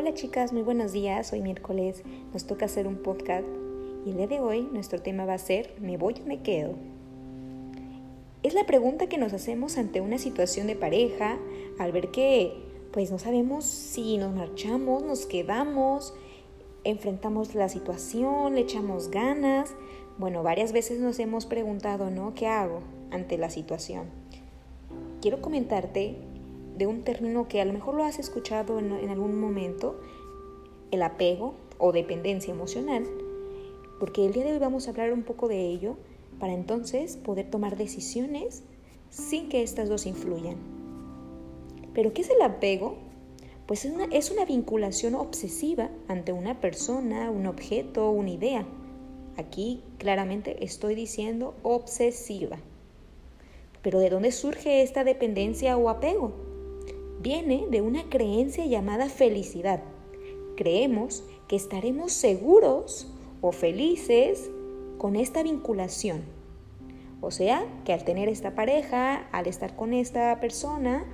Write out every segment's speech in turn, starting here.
Hola chicas, muy buenos días. Hoy miércoles nos toca hacer un podcast y el día de hoy nuestro tema va a ser ¿me voy o me quedo? Es la pregunta que nos hacemos ante una situación de pareja al ver que pues no sabemos si nos marchamos, nos quedamos, enfrentamos la situación, le echamos ganas. Bueno, varias veces nos hemos preguntado, ¿no? ¿Qué hago ante la situación? Quiero comentarte de un término que a lo mejor lo has escuchado en, algún momento, el apego o dependencia emocional, porque el día de hoy vamos a hablar un poco de ello para entonces poder tomar decisiones sin que estas dos influyan. ¿Pero qué es el apego? Pues es una, es una vinculación obsesiva ante una persona, un objeto, una idea. Aquí claramente estoy diciendo obsesiva. Pero ¿de dónde surge esta dependencia o apego? Viene de una creencia llamada felicidad. Creemos que estaremos seguros o felices con esta vinculación. O sea, que al tener esta pareja, al estar con esta persona,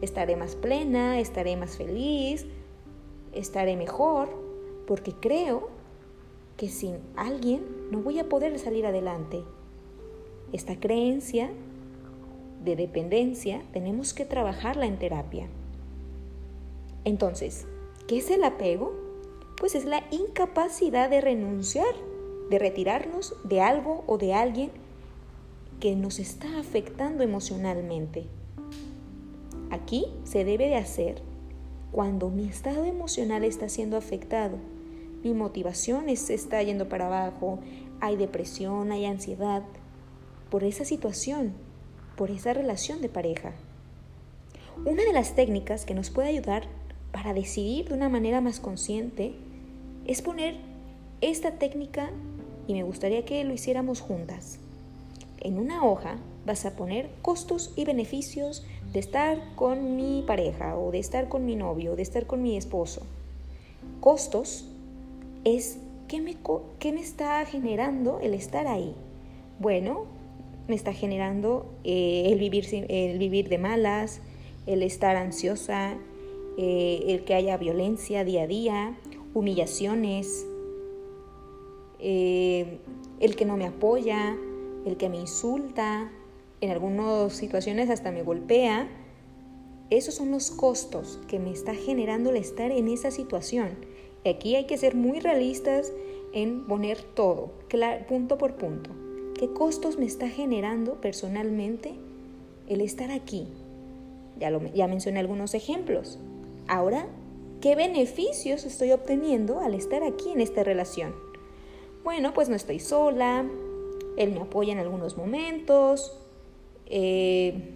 estaré más plena, estaré más feliz, estaré mejor, porque creo que sin alguien no voy a poder salir adelante. Esta creencia de dependencia tenemos que trabajarla en terapia. Entonces, ¿qué es el apego? Pues es la incapacidad de renunciar, de retirarnos de algo o de alguien que nos está afectando emocionalmente. Aquí se debe de hacer cuando mi estado emocional está siendo afectado, mi motivación se está yendo para abajo, hay depresión, hay ansiedad, por esa situación, por esa relación de pareja. Una de las técnicas que nos puede ayudar para decidir de una manera más consciente es poner esta técnica y me gustaría que lo hiciéramos juntas. En una hoja vas a poner costos y beneficios de estar con mi pareja o de estar con mi novio o de estar con mi esposo. Costos es qué me, qué me está generando el estar ahí. Bueno, me está generando eh, el, vivir, el vivir de malas, el estar ansiosa, eh, el que haya violencia día a día, humillaciones, eh, el que no me apoya, el que me insulta, en algunas situaciones hasta me golpea. Esos son los costos que me está generando el estar en esa situación. Aquí hay que ser muy realistas en poner todo, punto por punto. ¿Qué costos me está generando personalmente el estar aquí? Ya, ya mencioné algunos ejemplos. Ahora, ¿qué beneficios estoy obteniendo al estar aquí en esta relación? Bueno, pues no estoy sola, él me apoya en algunos momentos, eh,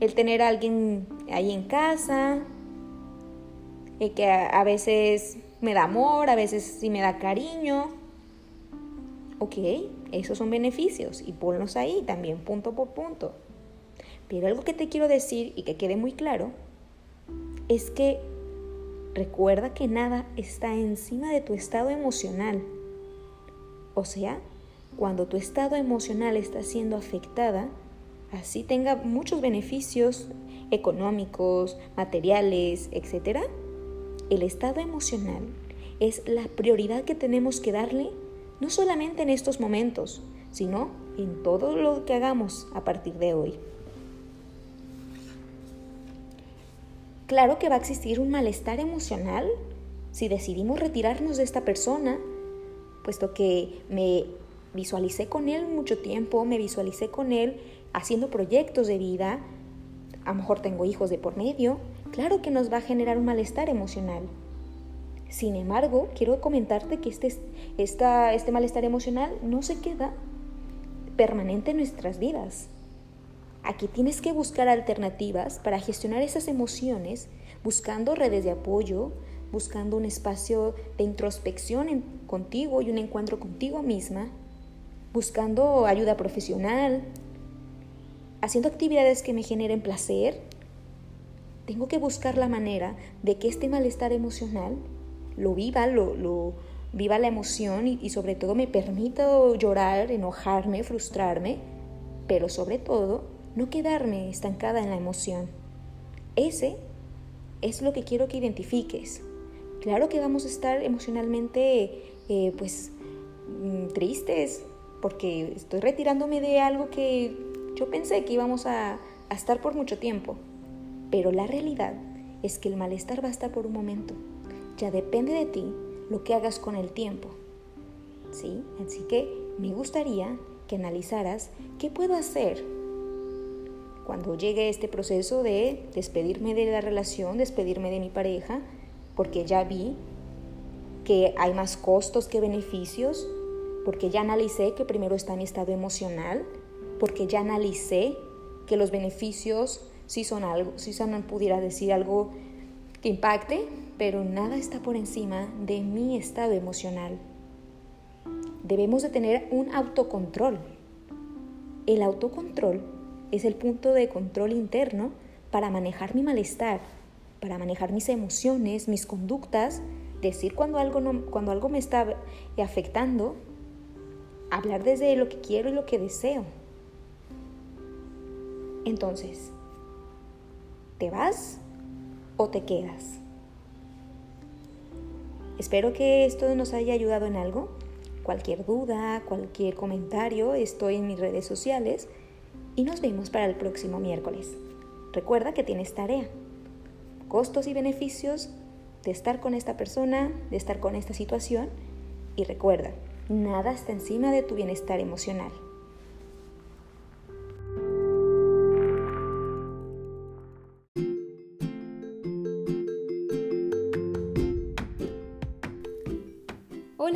el tener a alguien ahí en casa, eh, que a, veces me da amor, a veces sí me da cariño. Ok, esos son beneficios y ponlos ahí también punto por punto. Pero algo que te quiero decir y que quede muy claro es que recuerda que nada está encima de tu estado emocional. O sea, cuando tu estado emocional está siendo afectada, así tenga muchos beneficios económicos, materiales, etc., el estado emocional es la prioridad que tenemos que darle no solamente en estos momentos, sino en todo lo que hagamos a partir de hoy. Claro que va a existir un malestar emocional si decidimos retirarnos de esta persona, puesto que me visualicé con él mucho tiempo, me visualicé con él haciendo proyectos de vida, a lo mejor tengo hijos de por medio, claro que nos va a generar un malestar emocional. Sin embargo, quiero comentarte que este, este malestar emocional no se queda permanente en nuestras vidas. Aquí tienes que buscar alternativas para gestionar esas emociones, buscando redes de apoyo, buscando un espacio de introspección contigo y un encuentro contigo misma, buscando ayuda profesional, haciendo actividades que me generen placer. Tengo que buscar la manera de que este malestar emocional lo viva, lo, viva la emoción y, y sobre todo me permita llorar, enojarme, frustrarme, pero sobre todo no quedarme estancada en la emoción. Ese es lo que quiero que identifiques. Claro que vamos a estar emocionalmente, eh, pues, mm, tristes, porque estoy retirándome de algo que yo pensé que íbamos a, a estar por mucho tiempo. Pero la realidad es que el malestar va a estar por un momento. Ya depende de ti lo que hagas con el tiempo. ¿Sí? Así que me gustaría que analizaras qué puedo hacer cuando llegue este proceso de despedirme de la relación, despedirme de mi pareja, porque ya vi que hay más costos que beneficios, porque ya analicé que primero está mi estado emocional, porque ya analicé que los beneficios sí son algo, sí son, pudiera decir algo que impacte, pero nada está por encima de mi estado emocional. Debemos de tener un autocontrol. El autocontrol es el punto de control interno para manejar mi malestar, para manejar mis emociones, mis conductas, decir cuando algo, no, cuando algo me está afectando, hablar desde lo que quiero y lo que deseo. Entonces, ¿te vas te quedas? Espero que esto nos haya ayudado en algo. Cualquier duda, cualquier comentario, estoy en mis redes sociales y nos vemos para el próximo miércoles. Recuerda que tienes tarea costos y beneficios de estar con esta persona, de estar con esta situación. Y recuerda, nada está encima de tu bienestar emocional.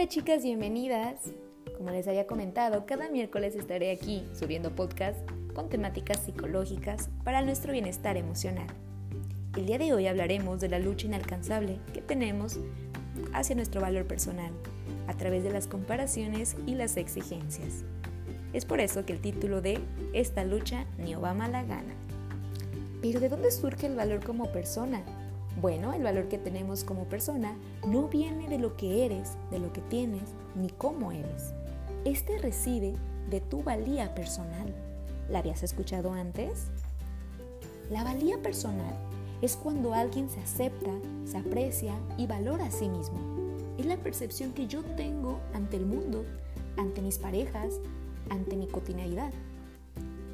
Chicas, bienvenidas. Como les había comentado, cada miércoles estaré aquí subiendo podcasts con temáticas psicológicas para nuestro bienestar emocional. El día de hoy hablaremos de la lucha inalcanzable que tenemos hacia nuestro valor personal a través de las comparaciones y las exigencias. Es por eso que el título de Esta lucha ni Obama la gana. Pero ¿de dónde surge el valor como persona? Bueno, el valor que tenemos como persona no viene de lo que eres, de lo que tienes, ni cómo eres. Este reside de tu valía personal. ¿La habías escuchado antes? La valía personal es cuando alguien se acepta, se aprecia y valora a sí mismo. Es la percepción que yo tengo ante el mundo, ante mis parejas, ante mi cotidianidad.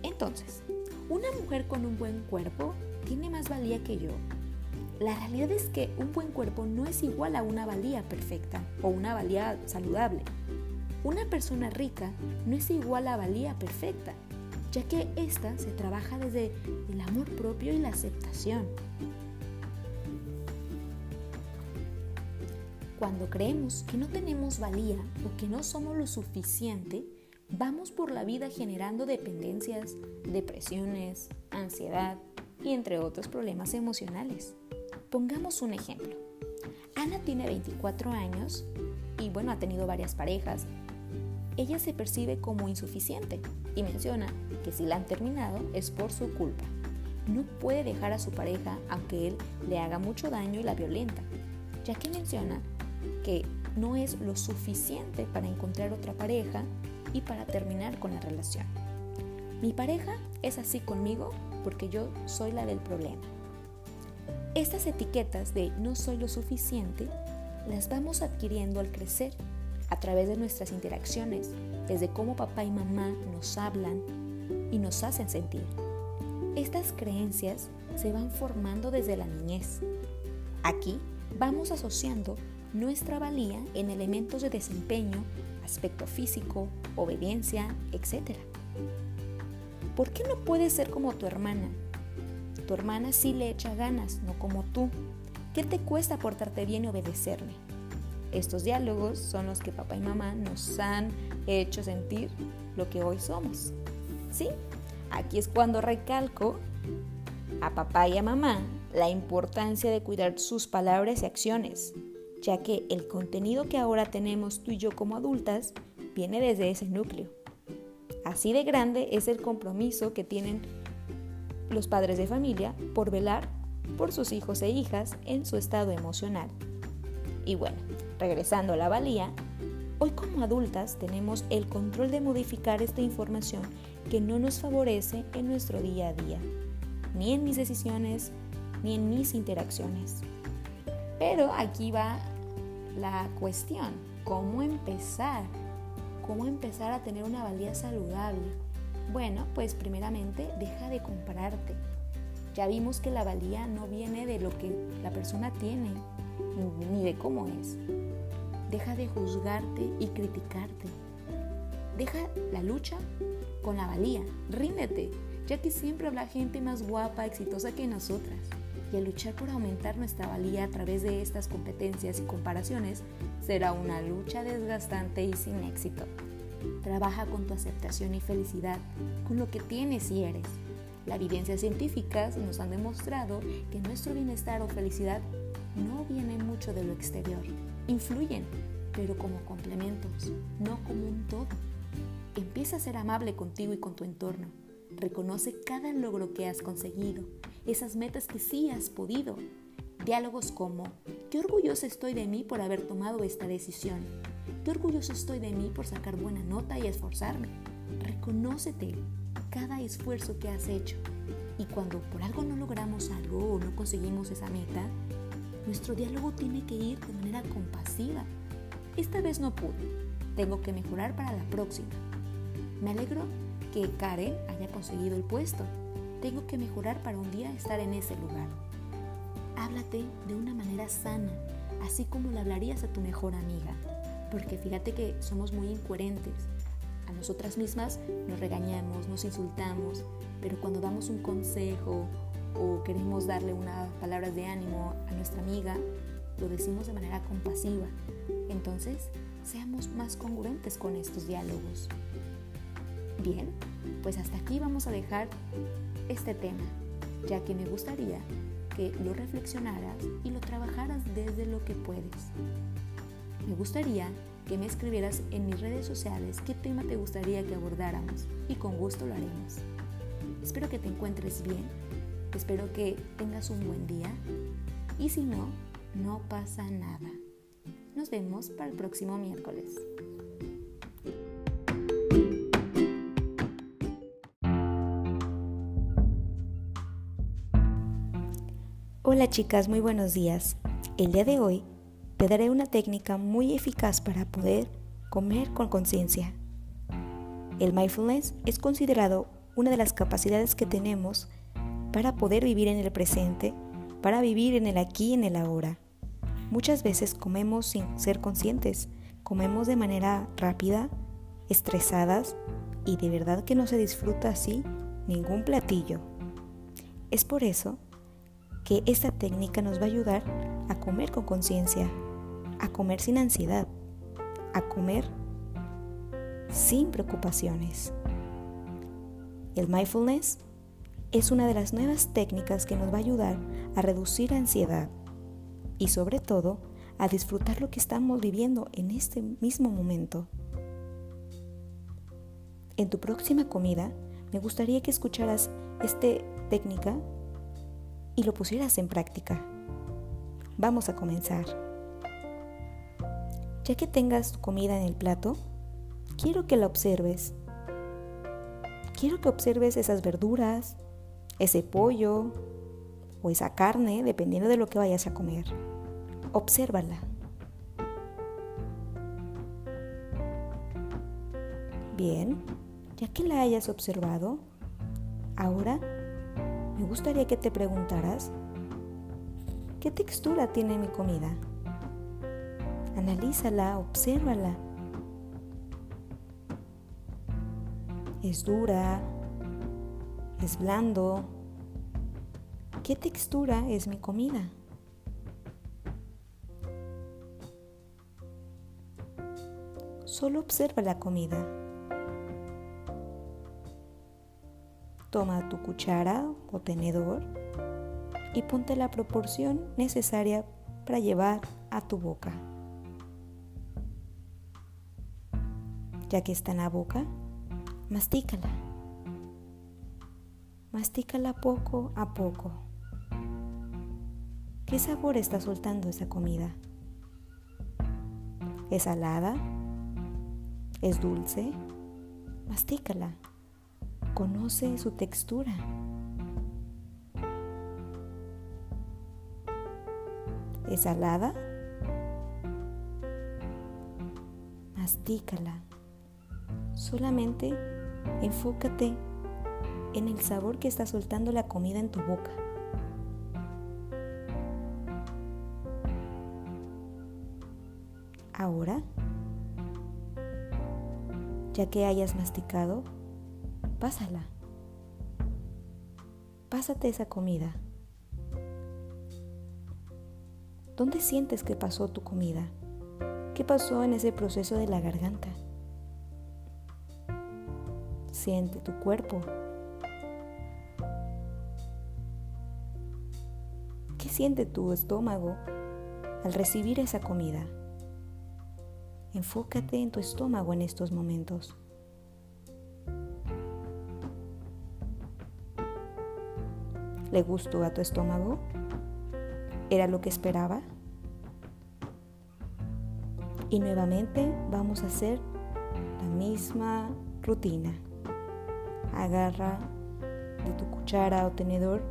Entonces, una mujer con un buen cuerpo tiene más valía que yo. La realidad es que un buen cuerpo no es igual a una valía perfecta o una valía saludable. Una persona rica no es igual a valía perfecta ya que ésta se trabaja desde el amor propio y la aceptación. Cuando creemos que no tenemos valía o que no somos lo suficiente, vamos por la vida generando dependencias, depresiones, ansiedad y entre otros problemas emocionales. Pongamos un ejemplo. Ana tiene 24 años y bueno, ha tenido varias parejas. Ella se percibe como insuficiente y menciona que si la han terminado es por su culpa. No puede dejar a su pareja aunque él le haga mucho daño y la violenta, ya que menciona que no es lo suficiente para encontrar otra pareja y para terminar con la relación. Mi pareja es así conmigo porque yo soy la del problema. Estas etiquetas de no soy lo suficiente las vamos adquiriendo al crecer a través de nuestras interacciones, desde cómo papá y mamá nos hablan y nos hacen sentir. Estas creencias se van formando desde la niñez. Aquí vamos asociando nuestra valía en elementos de desempeño, aspecto físico, obediencia, etc. ¿Por qué no puedes ser como tu hermana? Tu hermana sí le echa ganas, no como tú. ¿Qué te cuesta portarte bien y obedecerme? Estos diálogos son los que papá y mamá nos han hecho sentir lo que hoy somos. ¿Sí? Aquí es cuando recalco a papá y a mamá la importancia de cuidar sus palabras y acciones, ya que el contenido que ahora tenemos tú y yo como adultas viene desde ese núcleo. Así de grande es el compromiso que tienen los padres de familia por velar por sus hijos e hijas en su estado emocional. Y bueno, regresando a la valía, hoy como adultas tenemos el control de modificar esta información que no nos favorece en nuestro día a día, ni en mis decisiones, ni en mis interacciones. Pero aquí va la cuestión, ¿cómo empezar? ¿Cómo empezar a tener una valía saludable? Bueno, pues primeramente deja de compararte. Ya vimos que la valía no viene de lo que la persona tiene, ni de cómo es. Deja de juzgarte y criticarte. Deja la lucha con la valía. Ríndete, ya que siempre habrá gente más guapa, exitosa que nosotras. Y al luchar por aumentar nuestra valía a través de estas competencias y comparaciones, será una lucha desgastante y sin éxito. Trabaja con tu aceptación y felicidad, con lo que tienes y eres. La evidencia científica nos han demostrado que nuestro bienestar o felicidad no viene mucho de lo exterior. Influyen, pero como complementos, no como un todo. Empieza a ser amable contigo y con tu entorno. Reconoce cada logro que has conseguido, esas metas que sí has podido. Diálogos como, qué orgulloso estoy de mí por haber tomado esta decisión. Qué orgulloso estoy de mí por sacar buena nota y esforzarme. Reconócete cada esfuerzo que has hecho. Y cuando por algo no logramos algo o no conseguimos esa meta, nuestro diálogo tiene que ir de manera compasiva. Esta vez no pude. Tengo que mejorar para la próxima. Me alegro que Karen haya conseguido el puesto. Tengo que mejorar para un día estar en ese lugar. Háblate de una manera sana, así como le hablarías a tu mejor amiga. Porque fíjate que somos muy incoherentes. A nosotras mismas nos regañamos, nos insultamos, pero cuando damos un consejo o queremos darle unas palabras de ánimo a nuestra amiga, lo decimos de manera compasiva. Entonces, seamos más congruentes con estos diálogos. Bien, pues hasta aquí vamos a dejar este tema, ya que me gustaría que lo reflexionaras y lo trabajaras desde lo que puedes. Me gustaría que me escribieras en mis redes sociales qué tema te gustaría que abordáramos y con gusto lo haremos. Espero que te encuentres bien, espero que tengas un buen día y si no, no pasa nada. Nos vemos para el próximo miércoles. Hola chicas, muy buenos días. El día de hoy te daré una técnica muy eficaz para poder comer con conciencia. El mindfulness es considerado una de las capacidades que tenemos para poder vivir en el presente, para vivir en el aquí y en el ahora. Muchas veces comemos sin ser conscientes, comemos de manera rápida, estresadas y de verdad que no se disfruta así ningún platillo. Es por eso que esta técnica nos va a ayudar a comer con conciencia, a comer sin ansiedad, a comer sin preocupaciones. El mindfulness es una de las nuevas técnicas que nos va a ayudar a reducir la ansiedad y sobre todo a disfrutar lo que estamos viviendo en este mismo momento. En tu próxima comida, me gustaría que escucharas esta técnica y lo pusieras en práctica. Vamos a comenzar. Ya que tengas tu comida en el plato, quiero que la observes. Quiero que observes esas verduras, ese pollo o esa carne, dependiendo de lo que vayas a comer. Obsérvala. Bien, ya que la hayas observado, ahora me gustaría que te preguntaras, ¿qué textura tiene mi comida? Analízala, obsérvala. ¿Es dura? ¿Es blando? ¿Qué textura es mi comida? Solo observa la comida. Toma tu cuchara o tenedor y ponte la proporción necesaria para llevar a tu boca. Ya que está en la boca, mastícala. Mastícala poco a poco. ¿Qué sabor está soltando esa comida? ¿Es salada? ¿Es dulce? Mastícala. Conoce su textura. ¿Es salada? Mastícala. Solamente enfócate en el sabor que está soltando la comida en tu boca. Ahora, ya que hayas masticado, pásala. Pásate esa comida. ¿Dónde sientes que pasó tu comida? ¿Qué pasó en ese proceso de la garganta? Siente tu cuerpo. ¿Qué siente tu estómago al recibir esa comida? Enfócate en tu estómago en estos momentos. ¿Le gustó a tu estómago? ¿Era lo que esperaba? Y nuevamente vamos a hacer la misma rutina. Agarra de tu cuchara o tenedor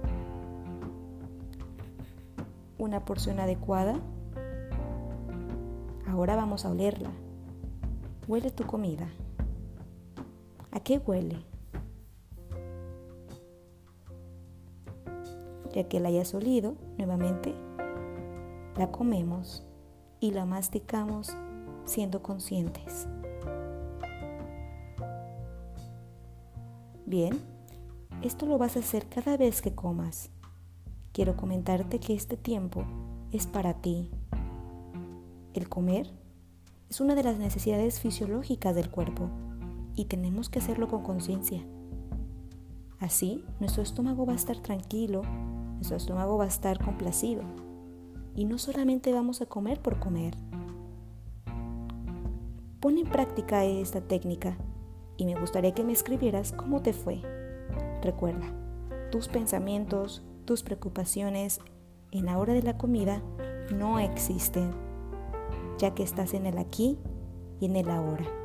una porción adecuada Ahora vamos a olerla. Huele tu comida. ¿A qué huele? Ya que la hayas olido, nuevamente la comemos y la masticamos siendo conscientes. Bien, esto lo vas a hacer cada vez que comas. Quiero comentarte que este tiempo es para ti, el comer es una de las necesidades fisiológicas del cuerpo y tenemos que hacerlo con conciencia. Así, nuestro estómago va a estar tranquilo, nuestro estómago va a estar complacido. Y no solamente vamos a comer por comer. Pon en práctica esta técnica y me gustaría que me escribieras cómo te fue. Recuerda, tus pensamientos, tus preocupaciones en la hora de la comida no existen ya que estás en el aquí y en el ahora.